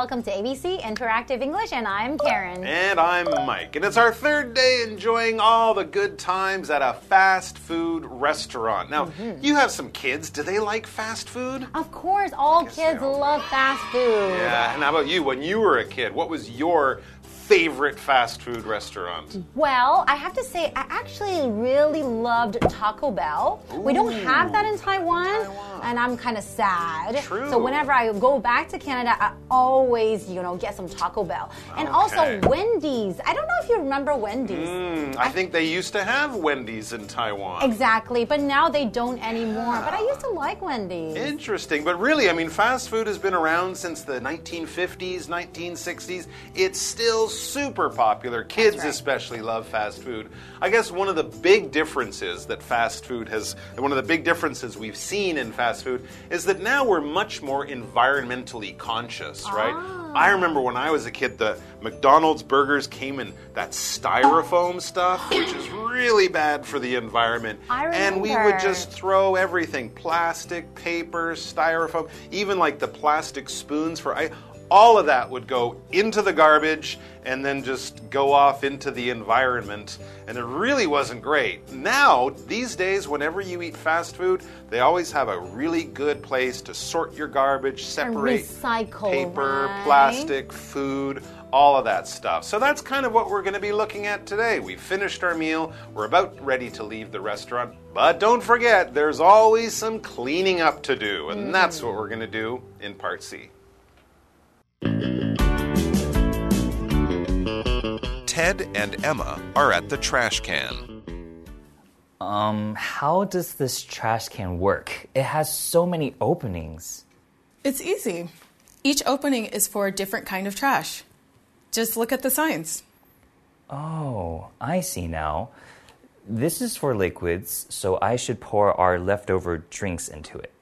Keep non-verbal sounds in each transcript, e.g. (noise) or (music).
Welcome to ABC Interactive English, and I'm Karen. And I'm Mike. And it's our third day enjoying all the good times at a fast food restaurant. Now, mm -hmm. you have some kids. Do they like fast food? Of course, all kids love fast food. Yeah, and how about you? When you were a kid, what was your favorite fast food restaurant? Well, I have to say, I actually really loved Taco Bell. Ooh, we don't have that in Taiwan, Taiwan. And I'm kind of sad. True. So whenever I go back to Canada, I always, you know, get some Taco Bell. And okay. also Wendy's. I don't know if you remember Wendy's. Mm, I, I, think they used to have Wendy's in Taiwan. Exactly, but now they don't anymore. Yeah. But I used to like Wendy's. Interesting. But really, I mean, fast food has been around since the 1950s, 1960s. It's still super popular. Kids right. especially love fast food. I guess one of the big differences that fast food has, one of the big differences we've seen in fast food is that now we're much more environmentally conscious, right? Ah. I remember when I was a kid, the McDonald's burgers came in that styrofoam stuff, which is really bad for the environment. And we would just throw everything plastic, paper, styrofoam, even like the plastic spoons for ice all of that would go into the garbage and then just go off into the environment. And it really wasn't great. Now, these days, whenever you eat fast food, they always have a really good place to sort your garbage, separate recycle, paper, right? plastic, food, all of that stuff. So that's kind of what we're going to be looking at today. We've finished our meal, we're about ready to leave the restaurant. But don't forget, there's always some cleaning up to do, and mm. that's what we're going to do in Part C. Ted and Emma are at the trash can. Um, how does this trash can work? It has so many openings. It's easy. Each opening is for a different kind of trash. Just look at the signs. Oh, I see now. This is for liquids, so I should pour our leftover drinks into it.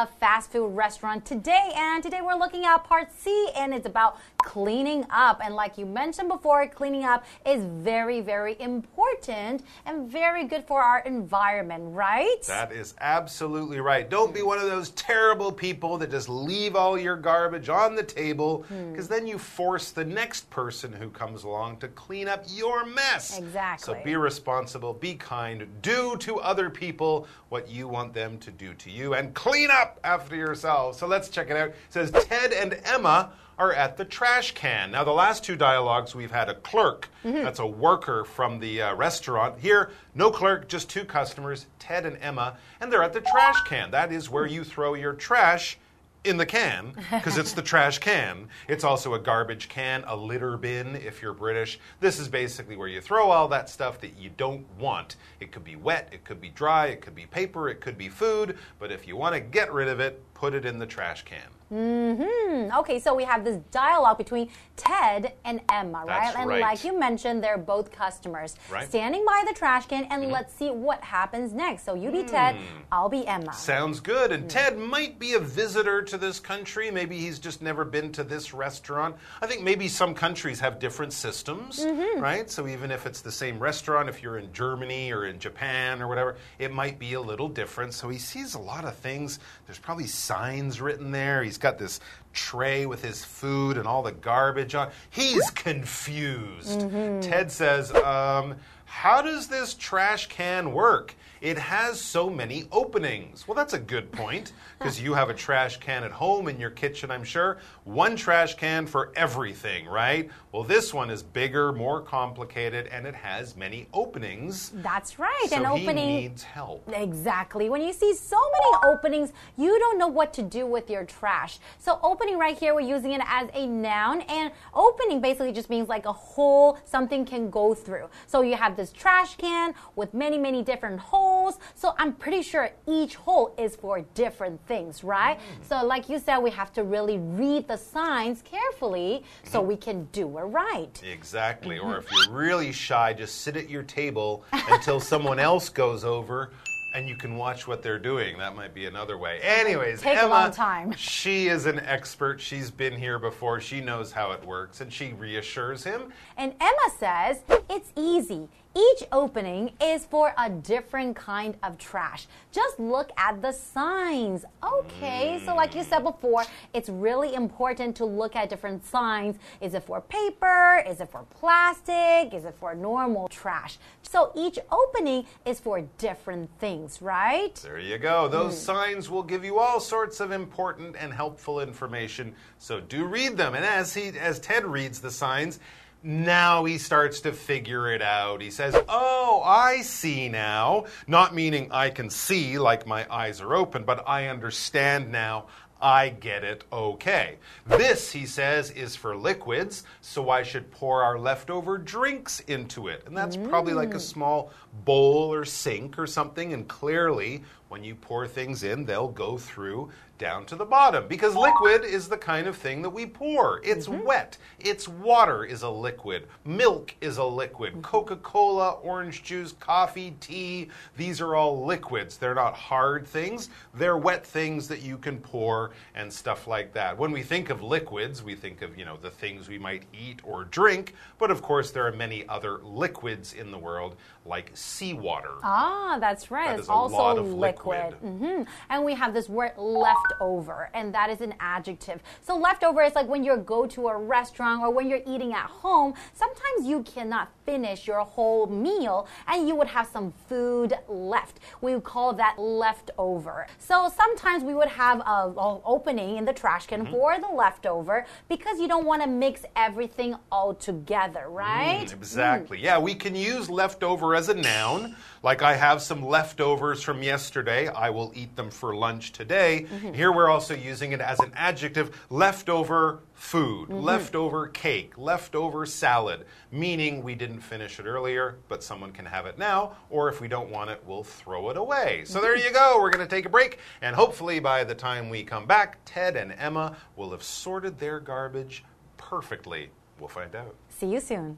A fast food restaurant today, and today we're looking at part C, and it's about cleaning up. And like you mentioned before, cleaning up is very, very important and very good for our environment, right? That is absolutely right. Don't be one of those terrible people that just leave all your garbage on the table because hmm. then you force the next person who comes along to clean up your mess. Exactly. So be responsible, be kind, do to other people what you want them to do to you, and clean up after yourselves. So let's check it out. It says Ted and Emma are at the trash can. Now, the last two dialogues, we've had a clerk, mm -hmm. that's a worker from the uh, restaurant. Here, no clerk, just two customers, Ted and Emma, and they're at the trash can. That is where you throw your trash in the can because it's the trash can. It's also a garbage can, a litter bin if you're British. This is basically where you throw all that stuff that you don't want. It could be wet, it could be dry, it could be paper, it could be food, but if you want to get rid of it, put it in the trash can. Mm-hmm. Okay, so we have this dialogue between Ted and Emma, right? and right. like you mentioned, they're both customers right. standing by the trash can, and mm -hmm. let's see what happens next. So you be mm. Ted, I'll be Emma. Sounds good. And mm. Ted might be a visitor to this country. Maybe he's just never been to this restaurant. I think maybe some countries have different systems, -hmm. right? So even if it's the same restaurant, if you're in Germany or in Japan or whatever, it might be a little different. So he sees a lot of things. There's probably signs written there. He's got this tray with his food and all the garbage on. He's confused. Mm -hmm. Ted says, um, How does this trash can work? It has so many openings. Well, that's a good point (laughs) because you have a trash can at home in your kitchen, I'm sure. One trash can for everything, right? Well, this one is bigger, more complicated, and it has many openings. That's right. So An opening needs help. Exactly. When you see so many openings, you don't know what to do with your trash. So, opening right here, we're using it as a noun, and opening basically just means like a hole something can go through. So, you have this trash can with many, many different holes holes. So I'm pretty sure each hole is for different things, right? Mm. So, like you said, we have to really read the signs carefully so we can do it right. Exactly. Or if (laughs) you're really shy, just sit at your table until (laughs) someone else goes over and you can watch what they're doing. That might be another way. Anyways, Take Emma, a long time. she is an expert. She's been here before. She knows how it works, and she reassures him. And Emma says, It's easy. Each opening is for a different kind of trash. Just look at the signs. Okay, so like you said before, it's really important to look at different signs. Is it for paper? Is it for plastic? Is it for normal trash? So each opening is for different things, right? There you go. Those hmm. signs will give you all sorts of important and helpful information. So do read them. And as he as Ted reads the signs, now he starts to figure it out. He says, Oh, I see now. Not meaning I can see like my eyes are open, but I understand now. I get it okay. This, he says, is for liquids, so I should pour our leftover drinks into it. And that's probably like a mm. small bowl or sink or something. And clearly, when you pour things in, they'll go through down to the bottom because liquid is the kind of thing that we pour. It's mm-hmm. wet. It's water is a liquid. Milk is a liquid. Mm-hmm. Coca Cola, orange juice, coffee, tea, these are all liquids. They're not hard things, they're wet things that you can pour and stuff like that. When we think of liquids, we think of, you know, the things we might eat or drink, but of course there are many other liquids in the world like seawater. Ah, that's right. That it's also lot of liquid. liquid. hmm And we have this word leftover, and that is an adjective. So leftover is like when you go to a restaurant or when you're eating at home. Sometimes you cannot finish your whole meal, and you would have some food left. We would call that leftover. So sometimes we would have a, a opening in the trash can Mm-hmm. for the leftover because you don't want to mix everything all together, right? Mm, Exactly. Yeah, we can use leftover as a noun. Like I have some leftovers from yesterday. I will eat them for lunch today. Mm-hmm. Here we're also using it as an adjective leftover food, mm-hmm. leftover cake, leftover salad, meaning we didn't finish it earlier, but someone can have it now, or if we don't want it, we'll throw it away. So there mm-hmm. you go. We're going to take a break, and hopefully by the time we come back, Ted and Emma will have sorted their garbage perfectly. We'll find out. See you soon.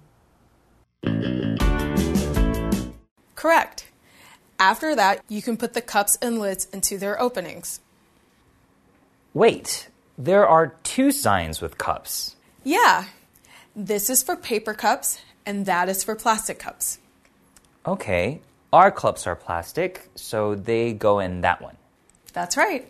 Correct. After that, you can put the cups and lids into their openings. Wait, there are two signs with cups. Yeah, this is for paper cups, and that is for plastic cups. Okay, our cups are plastic, so they go in that one. That's right.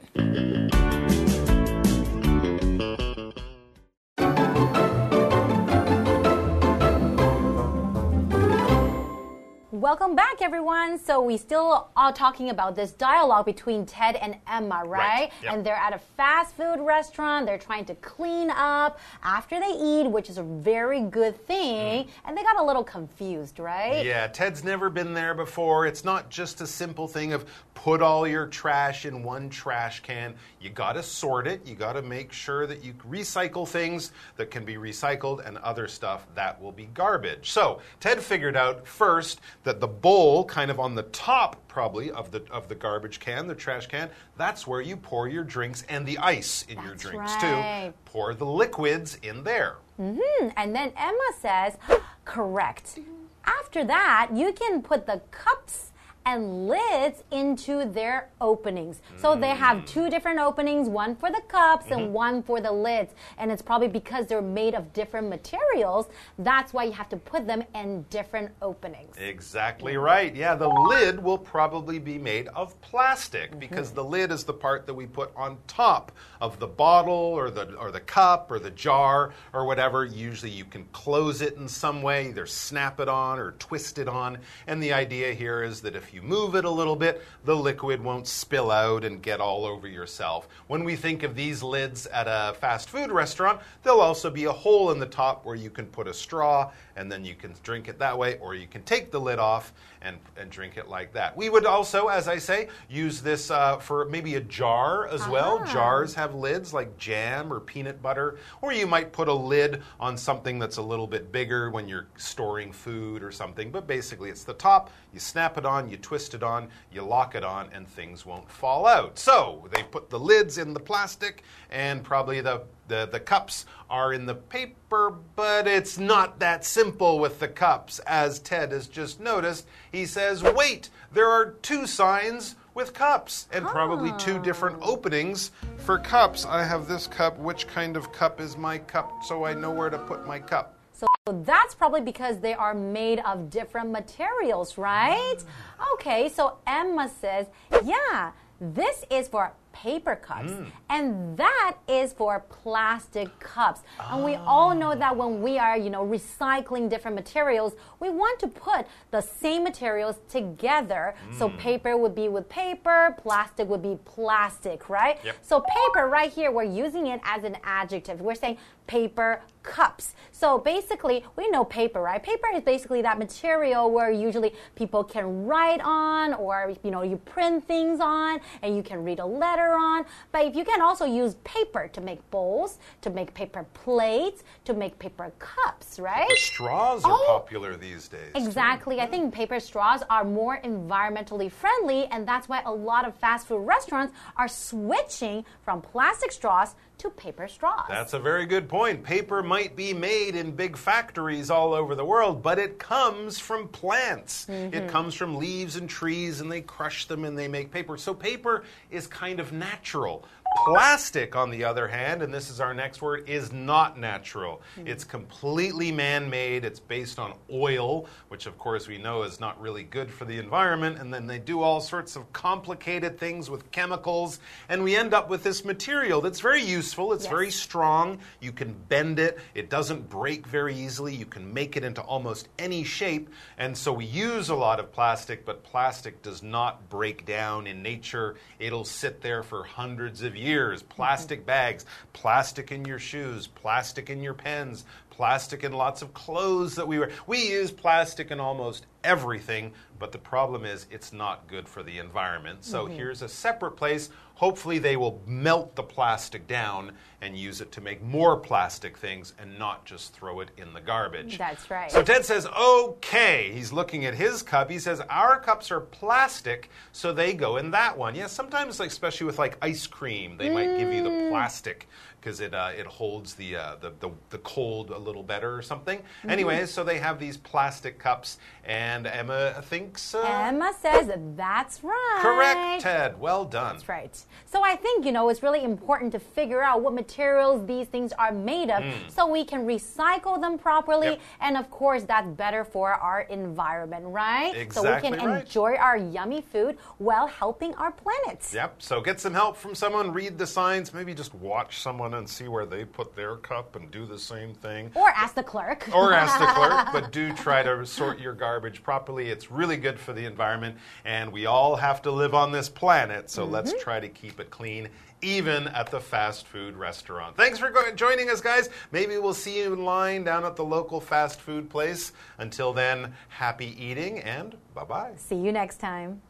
Welcome back, everyone. So we still are talking about this dialogue between Ted and Emma, right? Right, yeah. And they're at a fast food restaurant. They're trying to clean up after they eat, which is a very good thing. Mm. And they got a little confused, right? Yeah, Ted's never been there before. It's not just a simple thing of put all your trash in one trash can. You got to sort it. You got to make sure that you recycle things that can be recycled and other stuff that will be garbage. So, Ted figured out first that the bowl kind of on the top probably of the of the garbage can, the trash can, that's where you pour your drinks and the ice in your drinks right. too. Pour the liquids in there. Mm-hmm. And then Emma says, (gasps) correct. After that, you can put the cups and lids into their openings. So they have mm. two different openings, one for the cups and mm-hmm. one for the lids. And it's probably because they're made of different materials. That's why you have to put them in different openings. Exactly right. Yeah, the lid will probably be made of plastic mm-hmm. because the lid is the part that we put on top of the bottle or the or the cup or the jar or whatever. Usually you can close it in some way, either snap it on or twist it on. And the idea here is that if you move it a little bit, the liquid won't spill out and get all over yourself. When we think of these lids at a fast food restaurant, there'll also be a hole in the top where you can put a straw and then you can drink it that way, or you can take the lid off and, and drink it like that. We would also, as I say, use this uh, for maybe a jar as well. Ah. Jars have lids like jam or peanut butter, or you might put a lid on something that's a little bit bigger when you're storing food or something. But basically, it's the top, you snap it on, you twist it on, you lock it on, and things won't fall out. So they put the lids in the plastic, and probably the the, the cups are in the paper, but it's not that simple with the cups, as Ted has just noticed. He says, wait, there are two signs with cups and probably two different oh. openings for cups. I have this cup. Which kind of cup is my cup so I know where to put my cup? So So that's probably because they are made of different materials, right? Mm. Okay, so Emma says, yeah, this is for paper cups mm. and that is for plastic cups. And we all know that when we are you know recycling different materials we want to put the same materials together. So mm. paper would be with paper plastic would be plastic right? Yep. so paper right here we're using it as an adjective. We're saying paper cups. So basically we know paper right? Paper is basically that material where usually people can write on or you know you print things on and you can read a letter on but if you can also use paper to make bowls to make paper plates to make paper cups right straws are Oh. popular these days. too. Exactly. I think paper straws are more environmentally friendly, and that's why a lot of fast food restaurants are switching from plastic straws to paper straws. That's a very good point. Paper might be made in big factories all over the world, but it comes from plants. Mm-hmm. It comes from leaves and trees, and they crush them and they make paper. So paper is kind of natural. Plastic, on the other hand, and this is our next word, is not natural. Mm-hmm. It's completely man made. It's based on oil, which, of course, we know is not really good for the environment. And then they do all sorts of complicated things with chemicals. And we end up with this material that's very useful. It's Yes. very strong. You can bend it, it doesn't break very easily. You can make it into almost any shape. And so we use a lot of plastic, but plastic does not break down in nature. It'll sit there for hundreds of years. Years, plastic bags, plastic in your shoes, plastic in your pens, plastic in lots of clothes that we wear. We use plastic in almost everything, but the problem is it's not good for the environment. So here's a separate place. Hopefully, they will melt the plastic down and use it to make more plastic things and not just throw it in the garbage. That's right. So Ted says, okay. He's looking at his cup. He says, our cups are plastic, so they go in that one. Yeah, sometimes, like, especially with like ice cream, they might give you the Mm. plastic because it uh, it holds the, uh, the the the cold a little better or something. Mm-hmm. Anyways, so they have these plastic cups, and Emma thinks uh, Emma says that's right. correct. Ted, well done. That's right. So I think, you know, it's really important to figure out what materials these things are made of so we can recycle them properly. Hmm. Yep. And of course, that's better for our environment, right? Exactly. so we can right. enjoy our yummy food while helping our planet. Yep. So get some help from someone. Read the signs. Maybe just watch someone and see where they put their cup and do the same thing. Or ask the clerk. or ask the clerk, (laughs) but do try to sort your garbage properly. It's really good for the environment, and we all have to live on this planet, so let's mm-hmm. try to keep it clean. Even at the fast food restaurant. Thanks for go- joining us, guys. Maybe we'll see you in line down at the local fast food place. Until then, happy eating and bye bye. See you next time.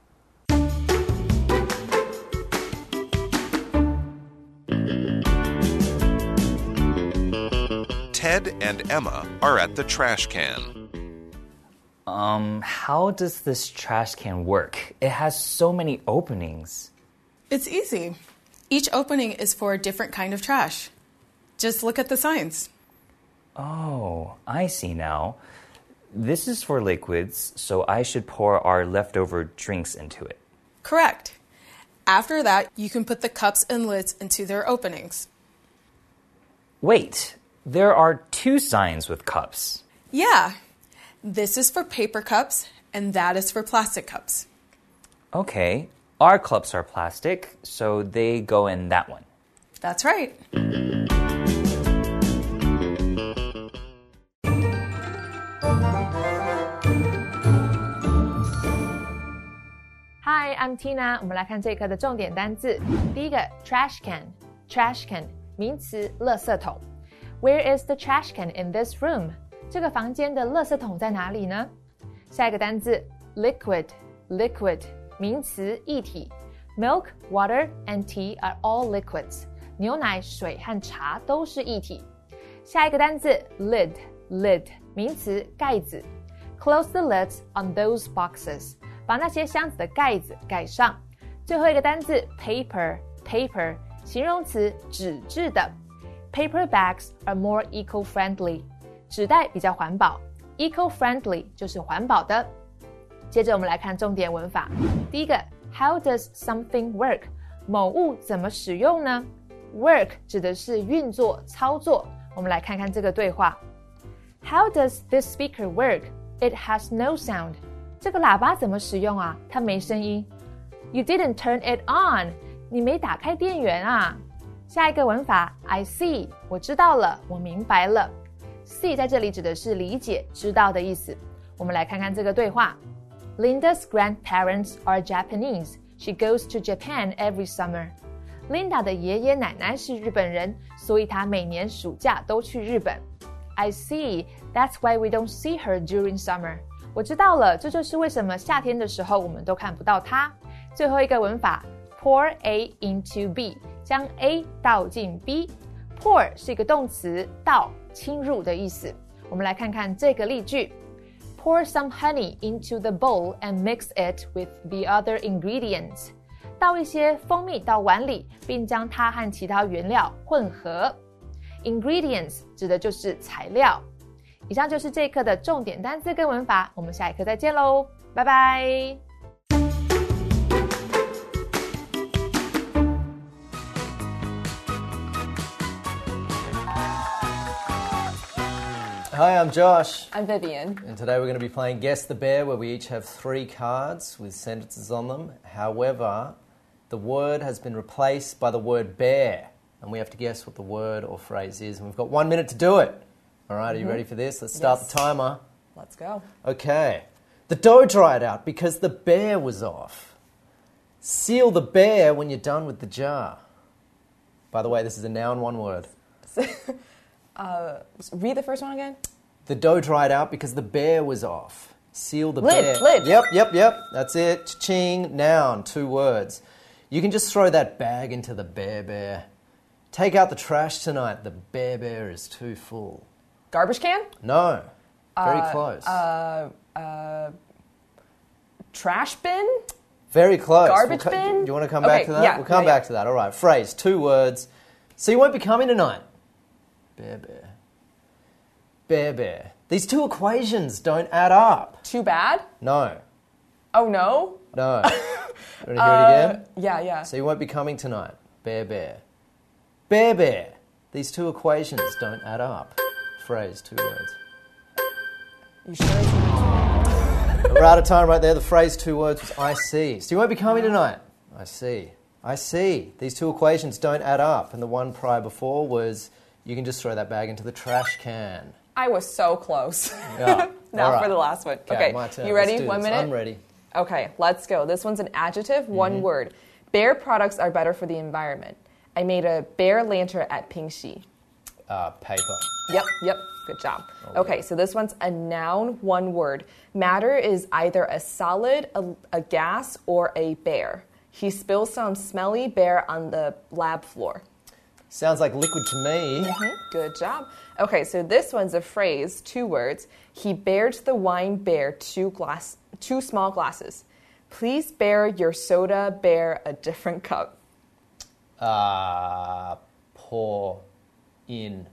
Ted and Emma are at the trash can. Um, how does this trash can work? It has so many openings. It's easy. Each opening is for a different kind of trash. Just look at the signs. Oh, I see now. This is for liquids, so I should pour our leftover drinks into it. Correct. After that, you can put the cups and lids into their openings. Wait, there are two signs with cups. Yeah, this is for paper cups, and that is for plastic cups. Okay, our cups are plastic, so they go in that one. That's right. Hi, I'm Tina。我们来看这一课的重点单字。第一个，trash can，trash can 名词，垃圾桶。 Where is the trash can in this room？这个房间的垃圾桶在哪里呢？下一个单字，liquid，liquid 名词，液体。Milk, water, and tea are all liquids。牛奶、水和茶都是液体。下一个单字，lid，lid 名词，盖子。Close the lids on those boxes，把那些箱子的盖子盖上。最后一个单字，paper，paper 形容词，纸质的。 Paper bags are more eco-friendly，纸袋比较环保。Eco-friendly 就是环保的。接着我们来看重点文法。第一个，How does something work？某物怎么使用呢？Work 指的是运作、操作。我们来看看这个对话。 How does this speaker work? It has no sound. 这个喇叭怎么使用啊？它没声音。You didn't turn it on. 你没打开电源啊。 下一个文法，I see，我知道了，我明白了。See 在这里指的是理解、知道的意思。我们来看看这个对话。Linda's grandparents are Japanese. She goes to Japan every summer. Linda 的爷爷奶奶是日本人，所以她每年暑假都去日本。I see. That's why we don't see her during summer. 我知道了，这就是为什么夏天的时候我们都看不到她。最后一个文法，pour A into B， 将 A 倒进 B。pour 是一个动词，倒、侵入的意思。我们来看看这个例句。Pour some honey into the bowl and mix it with the other ingredients. 倒一些蜂蜜到碗里，并将它和其他原料混合。Ingredients 指的就是材料。以上就是这一课的重点单词跟文法，我们下一课再见喽，拜拜。Hi, I'm Josh. I'm Vivian. And today we're going to be playing Guess the Bear, where we each have three cards with sentences on them. However, the word has been replaced by the word bear, and we have to guess what the word or phrase is. And we've got one minute to do it. All right, are you mm-hmm. ready for this? Let's start Yes. the timer. Let's go. Okay. The dough dried out because the bear was off. Seal the bear when you're done with the jar. By the way, this is a noun, one word. (laughs) Uh, read the first one again. The dough dried out because the bear was off. Seal the Lid, bear. lid. Yep, yep, yep. That's it. Ching, noun, two words. You can just throw that bag into the bear bear. Take out the trash tonight. The bear bear is too full. Garbage can. No. Very uh, close. Uh, uh, trash bin. Very close. Garbage We'll co- bin? Do you want to come Okay, back to that? yeah, we'll come yeah, back yeah. to that. All right. Phrase, two words. So you won't be coming tonight. Bear bear. Bear bear. These two equations don't add up. Too bad. No. Oh no. No. (laughs) Want to hear it uh, again? Yeah, yeah. So you won't be coming tonight. Bear bear. Bear bear. These two equations don't add up. Phrase, two words. You sure? it's- We're out of time right there. The phrase, two words, was I see. So you won't be coming tonight. I see. I see. These two equations don't add up. And the one prior before was you can just throw that bag into the trash can. I was so close. Yeah. (laughs) now right. for the last one. Okay, Okay, my turn. you ready? One minute. I'm ready. Okay, let's go. This one's an adjective, one Mm-hmm. word. Bear products are better for the environment. I made a bear lantern at Pingxi. Uh, paper. Yep, yep. Good job. Okay, so this one's a noun, one word. Matter is either a solid, a, a gas, or a bear. He spills some smelly bear on the lab floor. Sounds like liquid to me. Good job. Okay, so this one's a phrase, two words. He bared the wine bear two glass, two small glasses. Please bear your soda bear a different cup. Uh, pour in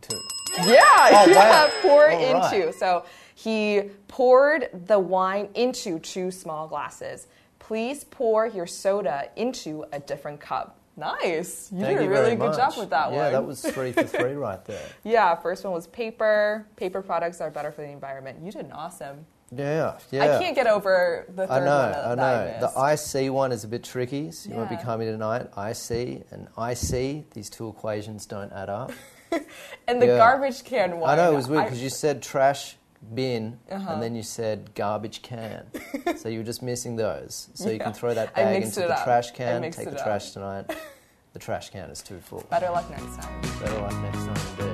to. Yeah, Oh, yeah, wow. pour All right. into. So he poured the wine into two small glasses. Please pour your soda into a different cup. Nice. You Thank did you a really good much. job with that yeah, one. Yeah, that was three for three (laughs) right there. Yeah, first one was paper. Paper products are better for the environment. You did awesome. Yeah, yeah. I can't get over the third I know, one I know. I The. IC one is a bit tricky, so you won't be coming tonight. IC and IC, these two equations don't add up. (laughs) and the yeah. garbage can one. I know it was weird because you said trash bin Uh-huh. and then you said garbage can. so you were just missing those. So you can throw that bag into the up. trash can, take the up. trash tonight. (laughs) The trash can is too full. Better luck next time. Better luck next time indeed.